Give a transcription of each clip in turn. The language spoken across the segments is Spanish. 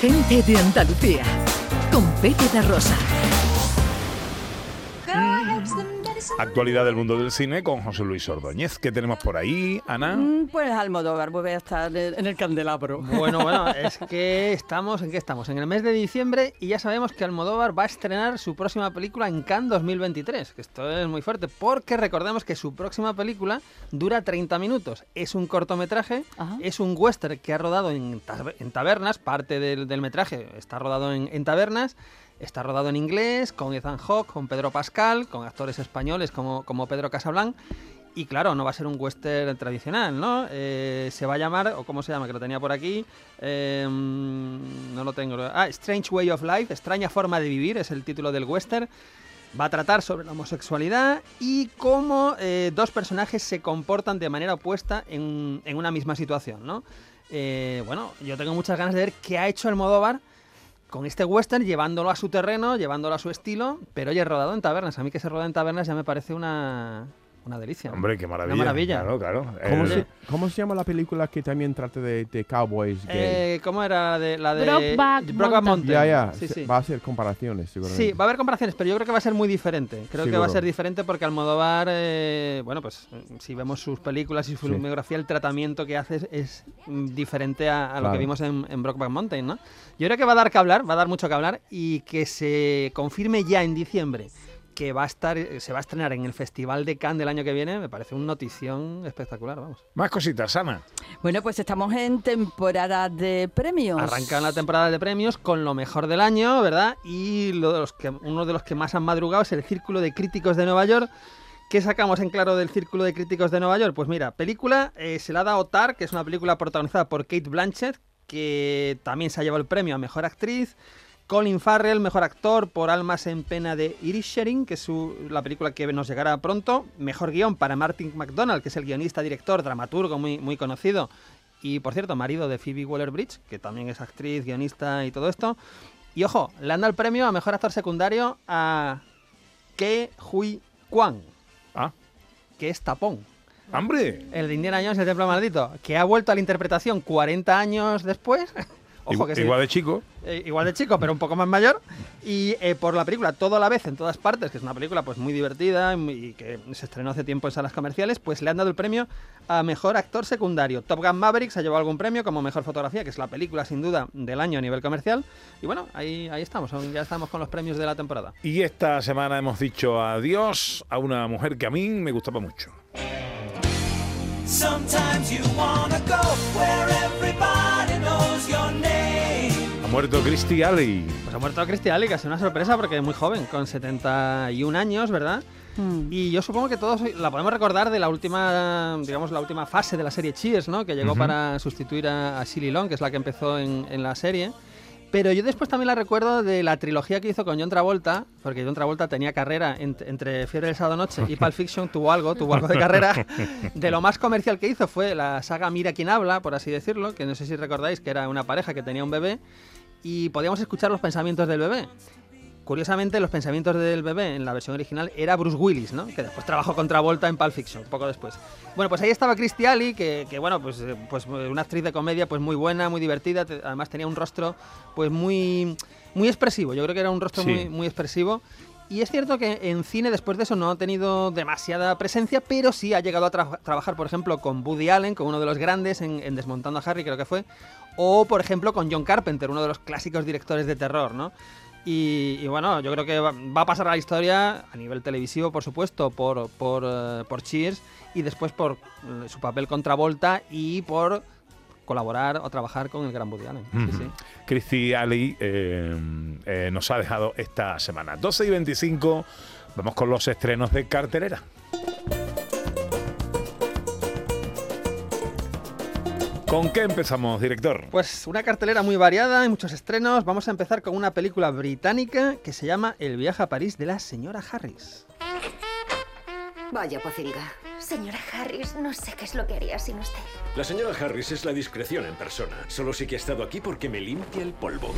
Gente de Andalucía, con Pepe de Rosa. Actualidad del mundo del cine con José Luis Ordóñez. ¿Qué tenemos por ahí, Ana? Mm, Pues Almodóvar vuelve a estar en el candelabro. Bueno, bueno, es que estamos, ¿en qué estamos? En el mes de diciembre y ya sabemos que Almodóvar va a estrenar su próxima película en Cannes 2023, que esto es muy fuerte, porque recordemos que su próxima película dura 30 minutos. Es un cortometraje, Ajá. es un western que ha rodado en, tab- en tabernas, parte del, del metraje está rodado en, en tabernas. Está rodado en inglés, con Ethan Hawke, con Pedro Pascal, con actores españoles como, como Pedro Casablanc. Y claro, no va a ser un western tradicional, ¿no? Eh, se va a llamar, o cómo se llama, que lo tenía por aquí. eh, no lo tengo. Ah, Strange Way of Life, extraña forma de vivir, es el título del western. Va a tratar sobre la homosexualidad y cómo eh, dos personajes se comportan de manera opuesta en, en una misma situación, ¿no? Eh, bueno, yo tengo muchas ganas de ver qué ha hecho Almodóvar con este western, llevándolo a su terreno, llevándolo a su estilo, pero oye, rodado en tabernas. A mí que se roda en tabernas ya me parece una, una delicia. Hombre, qué maravilla. Una maravilla. Claro, claro. ¿Cómo, Eh, se, cómo se llama la película que también trata de, de cowboys gay? Eh, ¿Cómo era la de la de Brokeback Mountain. Mountain? ya, ya. Sí, sí. Va a ser comparaciones, seguramente. Sí, va a haber comparaciones, pero yo creo que va a ser muy diferente. Creo que va a ser diferente porque Almodóvar, eh, bueno, pues eh, si vemos sus películas y su Sí. filmografía, el tratamiento que hace es, mm, diferente a, a lo que vimos en, en Brokeback Mountain, ¿no? Yo creo que va a dar que hablar, va a dar mucho que hablar y que se confirme ya en diciembre que va a estar, eh, se va a estrenar en el Festival de Cannes del año que viene, me parece una notición espectacular, vamos. Más cositas, Ana. Bueno, pues estamos en temporada de premios. Arrancan la temporada de premios con lo mejor del año, ¿verdad? Y lo de los que, uno de los que más han madrugado es el Círculo de Críticos de Nueva York. ¿Qué sacamos en claro del Círculo de Críticos de Nueva York? Pues mira, película eh, se la da Tar, que es una película protagonizada por Kate Blanchett, que también se ha llevado el premio a Mejor Actriz. Colin Farrell, Mejor Actor por Almas en Pena de Irisherin, que es su- la película que nos llegará pronto. Mejor Guión para Martin McDonald, que es el guionista, director, dramaturgo muy, muy conocido. Y por cierto, marido de Phoebe Waller-Bridge, que también es actriz, guionista y todo esto. Y ojo, le han dado el premio a Mejor Actor Secundario a Ke Hui Kwan, Ah, que es Tapón. ¡Hombre! El de Indiana Jones, el templo maldito, que ha vuelto a la interpretación 40 años después. Ojo Igual, que sí. igual de chico. Eh, igual de chico, pero un poco más mayor. Y eh, por la película Todo a la vez en todas partes, que es una película pues muy divertida y, muy- y que se estrenó hace tiempo en salas comerciales, pues le han dado el premio a mejor actor secundario. Top Gun Maverick se ha llevado algún premio como mejor fotografía, que es la película sin duda del año a nivel comercial. Y bueno, ahí, ahí estamos, ya estamos con los premios de la temporada. Y esta semana hemos dicho adiós a una mujer que a mí me gustaba mucho. Sometimes you wanna go where muerto Christy Alley. Pues ha muerto Christy Alley, que ha sido una sorpresa porque es muy joven, con 71 años, ¿verdad? Mm. Y yo supongo que todos la podemos recordar de la última, digamos, la última fase de la serie Cheers, ¿no? Que llegó Ujú. para sustituir a, a Shelley Long, que es la que empezó en, en la serie. Pero yo después también la recuerdo de la trilogía que hizo con John Travolta, porque John Travolta tenía carrera ent- entre Fiebre del Sábado Noche y Pulp Fiction, tuvo algo, tuvo algo de carrera. De lo más comercial que hizo fue la saga Mira quién habla, por así decirlo, que no sé si recordáis que era una pareja que tenía un bebé y podíamos escuchar los pensamientos del bebé. Curiosamente, los pensamientos del bebé en la versión original era Bruce Willis, ¿no? Que después trabajó con Travolta en Pulp Fiction, poco después. Bueno, pues ahí estaba Christy Alley, que, que, bueno, pues, eh, pues eh, una actriz de comedia pues muy buena, muy divertida, además tenía un rostro pues muy, muy expresivo, yo creo que era un rostro Sí. muy, muy expresivo. Y es cierto que en cine después de eso no ha tenido demasiada presencia, pero sí ha llegado a tra- trabajar, por ejemplo, con Woody Allen, con uno de los grandes en, en Desmontando a Harry, creo que fue, o por ejemplo con John Carpenter, uno de los clásicos directores de terror, ¿no? Y, y bueno, yo creo que va, va a pasar a la historia a nivel televisivo, por supuesto, por, por, eh, por Cheers y después por eh, su papel contra Volta y por colaborar o trabajar con el gran Woody Allen. Sí, Ujú. sí. Christy eh, eh, nos ha dejado esta semana. 12 y 25, vamos con los estrenos de cartelera. ¿Con qué empezamos, director? Pues una cartelera muy variada, hay muchos estrenos. Vamos a empezar con una película británica que se llama El viaje a París de la señora Harris. Vaya pocilga. Señora Harris, no sé qué es lo que haría sin usted. La señora Harris es la discreción en persona. Solo sí que ha estado aquí porque me limpia el polvo.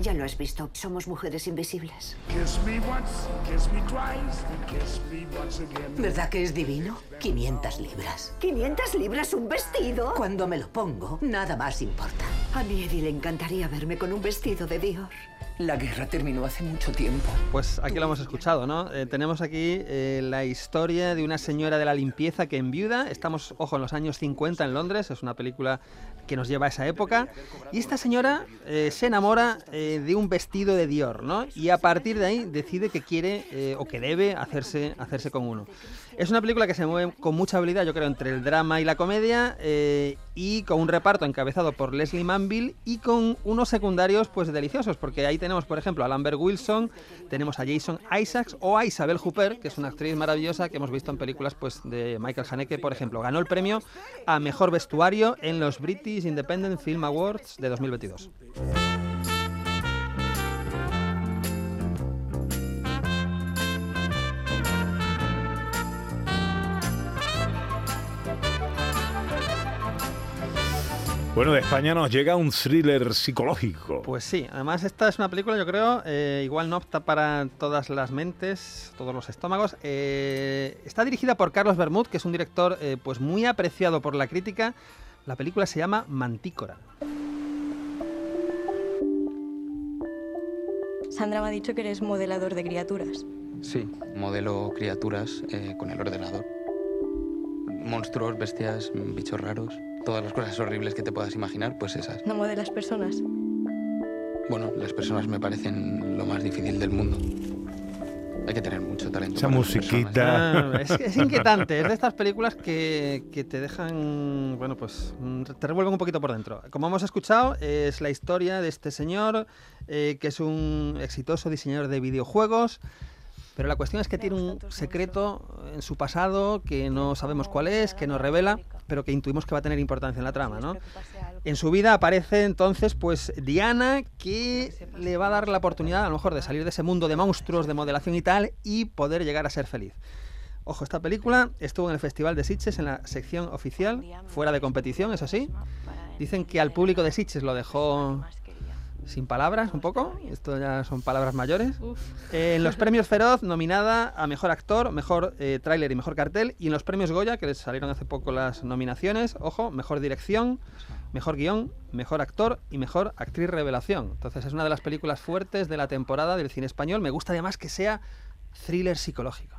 Ya lo has visto. Somos mujeres invisibles. Kiss me once, kiss me twice, and kiss me once again. ¿Verdad que es divino? 500 libras. ¿500 libras un vestido? Cuando me lo pongo, nada más importa. A mi Eddie le encantaría verme con un vestido de Dior. La guerra terminó hace mucho tiempo. Pues aquí lo hemos escuchado, ¿no? Eh, tenemos aquí eh, la historia de una señora de la limpieza que enviuda. Estamos, ojo, en los años 50 en Londres. Es una película que nos lleva a esa época. Y esta señora eh, se enamora eh, de un vestido de Dior, ¿no? Y a partir de ahí decide que quiere o que debe hacerse, hacerse con uno. Es una película que se mueve con mucha habilidad, yo creo, entre el drama y la comedia eh, y con un reparto encabezado por Leslie Manville y con unos secundarios pues deliciosos, porque ahí tenemos, por ejemplo, a Lambert Wilson, tenemos a Jason Isaacs o a Isabel Hooper, que es una actriz maravillosa que hemos visto en películas pues de Michael Haneke, por ejemplo. Ganó el premio a Mejor Vestuario en los British Independent Film Awards de 2022. Bueno, de España nos llega un thriller psicológico. Pues sí, además esta es una película, yo creo, eh, igual no apta para todas las mentes, todos los estómagos. Eh, está dirigida por Carlos Bermud, que es un director eh, pues muy apreciado por la crítica. La película se llama Mantícora. Sandra me ha dicho que eres modelador de criaturas. Sí, modelo criaturas eh, con el ordenador. Monstruos, bestias, bichos raros, todas las cosas horribles que te puedas imaginar, pues esas. No modelas personas. Bueno, las personas me parecen lo más difícil del mundo. Hay que tener mucho talento. Esa para las musiquita. Ah, es, es inquietante, es de estas películas que, que te dejan, bueno, pues mm, te revuelven un poquito por dentro. Como hemos escuchado, es la historia de este señor eh, que es un exitoso diseñador de videojuegos. Pero la cuestión es que tiene un secreto en su pasado que no sabemos cuál es, que nos revela, pero que intuimos que va a tener importancia en la trama, ¿no? En su vida aparece entonces pues Diana que le va a dar la oportunidad a lo mejor de salir de ese mundo de monstruos, de modelación y tal y poder llegar a ser feliz. Ojo, esta película estuvo en el Festival de Sitges en la sección oficial, fuera de competición, eso sí. Dicen que al público de Sitges lo dejó sin palabras un poco, esto ya son palabras mayores. Eh, en los premios Feroz, nominada a Mejor Actor, Mejor eh, Tráiler y Mejor Cartel. Y en los premios Goya, que les salieron hace poco las nominaciones, ojo, Mejor Dirección, Mejor Guión, Mejor Actor y Mejor Actriz Revelación. Entonces es una de las películas fuertes de la temporada del cine español. Me gusta además que sea thriller psicológico.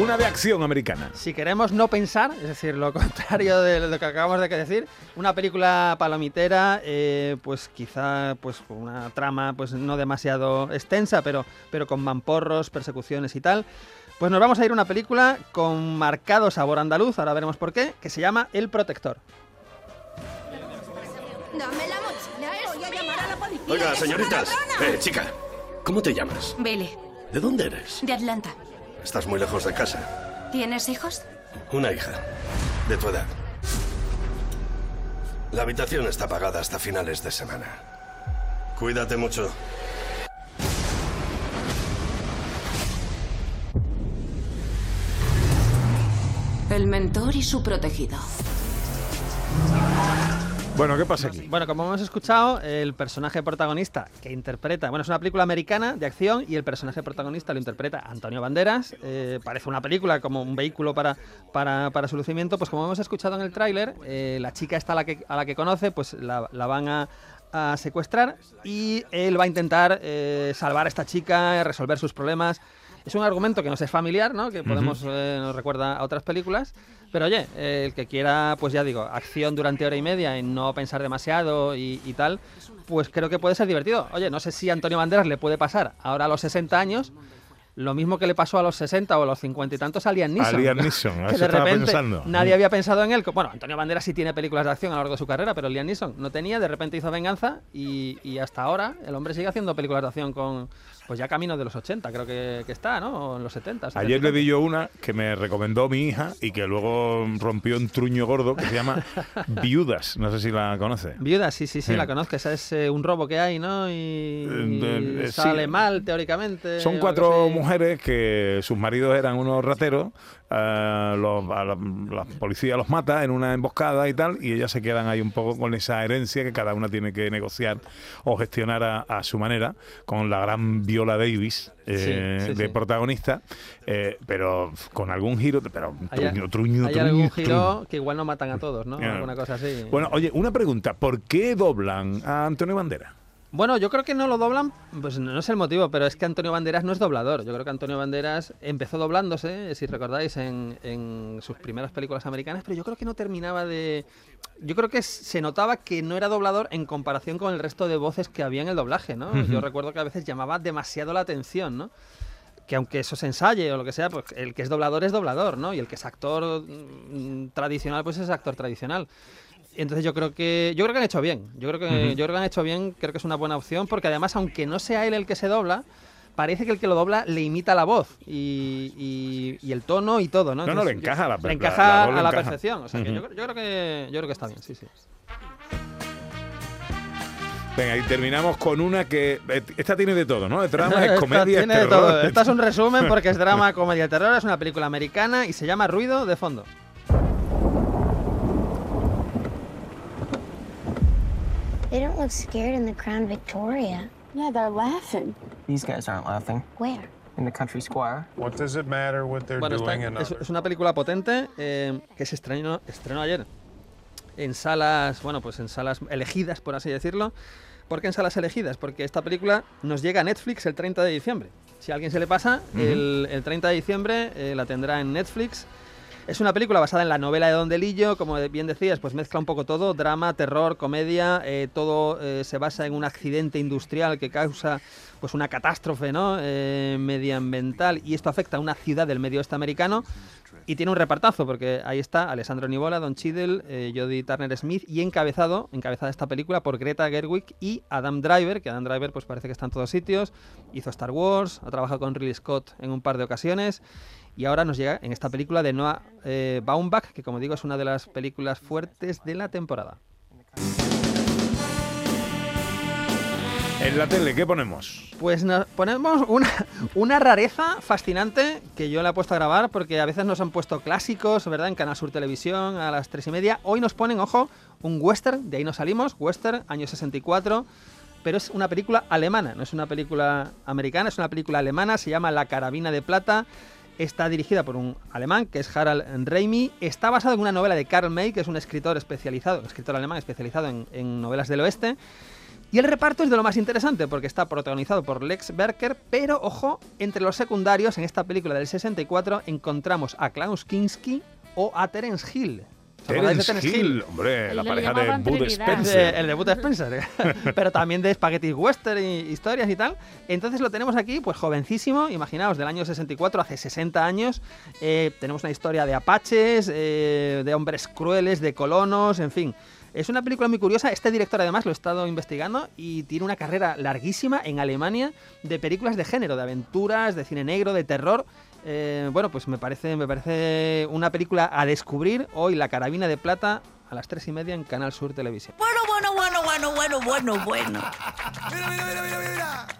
Una de acción americana. Si queremos no pensar, es decir, lo contrario de lo que acabamos de decir, una película palomitera, eh, pues quizá pues con una trama pues no demasiado extensa, pero, pero con mamporros, persecuciones y tal. Pues nos vamos a ir a una película con marcado sabor andaluz, ahora veremos por qué, que se llama El Protector. Dame la mochila, voy a llamar a la policía. Oiga, ¡Es una señoritas. Eh, chica, ¿cómo te llamas? Billy, ¿De dónde eres? de Atlanta. Estás muy lejos de casa. ¿Tienes hijos? Una hija. De tu edad. La habitación está pagada hasta finales de semana. Cuídate mucho. El mentor y su protegido. Bueno, ¿qué pasa aquí? Bueno, como hemos escuchado, el personaje protagonista que interpreta, bueno, es una película americana de acción y el personaje protagonista lo interpreta Antonio Banderas. Eh, parece una película como un vehículo para, para, para su lucimiento. Pues como hemos escuchado en el tráiler, eh, la chica esta a la que, a la que conoce, pues la, la van a, a secuestrar y él va a intentar eh, salvar a esta chica, resolver sus problemas. Es un argumento que nos es familiar, ¿no? Que podemos, eh, nos recuerda a otras películas. Pero oye, eh, el que quiera, pues ya digo, acción durante hora y media y no pensar demasiado y, y tal, pues creo que puede ser divertido. Oye, no sé si a Antonio Banderas le puede pasar ahora a los 60 años lo mismo que le pasó a los 60 o a los 50 y tantos a Liam Neeson. A Liam Neeson, que eso de repente pensando. nadie había pensado en él. Bueno, Antonio Banderas sí tiene películas de acción a lo largo de su carrera, pero Liam Neeson no tenía, de repente hizo Venganza y, y hasta ahora el hombre sigue haciendo películas de acción con, pues ya camino de los 80, creo que, que está, ¿no? O en los 70. Ayer le vi yo una que me recomendó mi hija y que luego rompió un truño gordo que se llama Viudas. No sé si la conoce. Viuda, sí, sí, sí, Sí. la conozco. Esa es eh, un robo que hay, ¿no? Y, Eh, y eh, sí. sale mal, teóricamente. Son cuatro mujeres mujeres que sus maridos eran unos rateros, eh, los- a la, la policía los mata en una emboscada y tal, y ellas se quedan ahí un poco con esa herencia que cada una tiene que negociar o gestionar a, a su manera, con la gran Viola Davis eh, Sí, sí, de sí. protagonista, eh, pero con algún giro, pero truño, truño, hay truño, algún truño. giro que igual no matan a todos, ¿no? Alguna cosa así. Bueno, oye, una pregunta, ¿por qué doblan a Antonio Bandera? Bueno, yo creo que no lo doblan, pues no es el motivo, pero es que Antonio Banderas no es doblador. Yo creo que Antonio Banderas empezó doblándose, si recordáis, en, en sus primeras películas americanas, pero yo creo que no terminaba de... Yo creo que se notaba que no era doblador en comparación con el resto de voces que había en el doblaje, ¿no? Yo recuerdo que a veces llamaba demasiado la atención, ¿no? que aunque eso se ensaye o lo que sea, pues el que es doblador es doblador, ¿no? Y el que es actor mm, tradicional, pues es actor tradicional. Entonces yo creo que yo creo que han hecho bien. Yo creo que yo creo que han hecho bien, creo que es una buena opción porque además aunque no sea él el que se dobla, parece que el que lo dobla le imita la voz y, y- y el tono y todo, ¿no? No, no, le encaja a la le encaja la- la a la encaja. perfección, o sea, que yo, Ujú. creo- yo creo que yo creo que está bien, sí, sí. Venga, y terminamos con una que. eh, Esta tiene de todo, ¿no? Es drama, es comedia, es tiene de terror. todo. Esta es un resumen porque es drama, comedia terror, es una película americana y se llama Ruido de fondo. They don't look scared in the Crown Victoria. Yeah, they're laughing. These guys aren't laughing. Where? In the country square. What does it matter what they're Bueno, está- doing in es, es una película potente eh, que se estrenó, estrenó ayer en salas, bueno, pues en salas elegidas, por así decirlo. ¿Por qué en salas elegidas? Porque esta película nos llega a Netflix el 30 de diciembre. Si a alguien se le pasa, Ujú. el, el 30 de diciembre eh, la tendrá en Netflix. Es una película basada en la novela de Don Delillo, como bien decías, pues mezcla un poco todo, drama, terror, comedia, eh, todo eh, se basa en un accidente industrial que causa pues una catástrofe ¿no? Eh, medioambiental y esto afecta a una ciudad del medio oeste americano y tiene un repartazo porque ahí está Alessandro Nivola, Don Cheadle, Jodie Turner Smith y encabezado, encabezada esta película por Greta Gerwig y Adam Driver, que Adam Driver pues parece que está en todos sitios, hizo Star Wars, ha trabajado con Ridley Scott en un par de ocasiones y ahora nos llega en esta película de Noah eh, Baumbach, que como digo es una de las películas fuertes de la temporada. En la tele, ¿qué ponemos? Pues nos ponemos una, una rareza fascinante que yo le he puesto a grabar porque a veces nos han puesto clásicos, ¿verdad? En Canal Sur Televisión a las tres y media. Hoy nos ponen, ojo, un western, de ahí nos salimos, western, año 64, pero es una película alemana, no es una película americana, es una película alemana, se llama La Carabina de Plata. Está dirigida por un alemán que es Harald Reimi. Está basado en una novela de Karl May, que es un escritor especializado, escritor alemán especializado en, en novelas del oeste. Y el reparto es de lo más interesante porque está protagonizado por Lex Berker, pero ojo, entre los secundarios en esta película del 64 encontramos a Klaus Kinski o a Terence Hill. ¿Os acordáis de Terence Hill, hombre, la le pareja de Bud. Spencer. El de Bud Spencer, pero también de Spaghetti Western y historias y tal. Entonces lo tenemos aquí, pues jovencísimo, imaginaos, del año 64, hace 60 años. Eh, tenemos una historia de apaches, eh, de hombres crueles, de colonos, en fin. Es una película muy curiosa. Este director, además, lo he estado investigando y tiene una carrera larguísima en Alemania de películas de género, de aventuras, de cine negro, de terror. Eh, bueno, pues me parece, me parece una película a descubrir hoy, La Carabina de Plata, a las tres y media en Canal Sur Televisión. Bueno, bueno, bueno, bueno, bueno, bueno, bueno.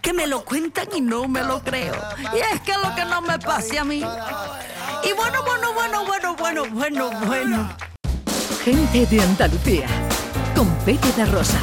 Que me lo cuentan y no me lo creo. Y es que lo que no me pase a mí. Y bueno, bueno, bueno, bueno, bueno, bueno, bueno. Gente de Andalucía. Con Pepe de Rosa.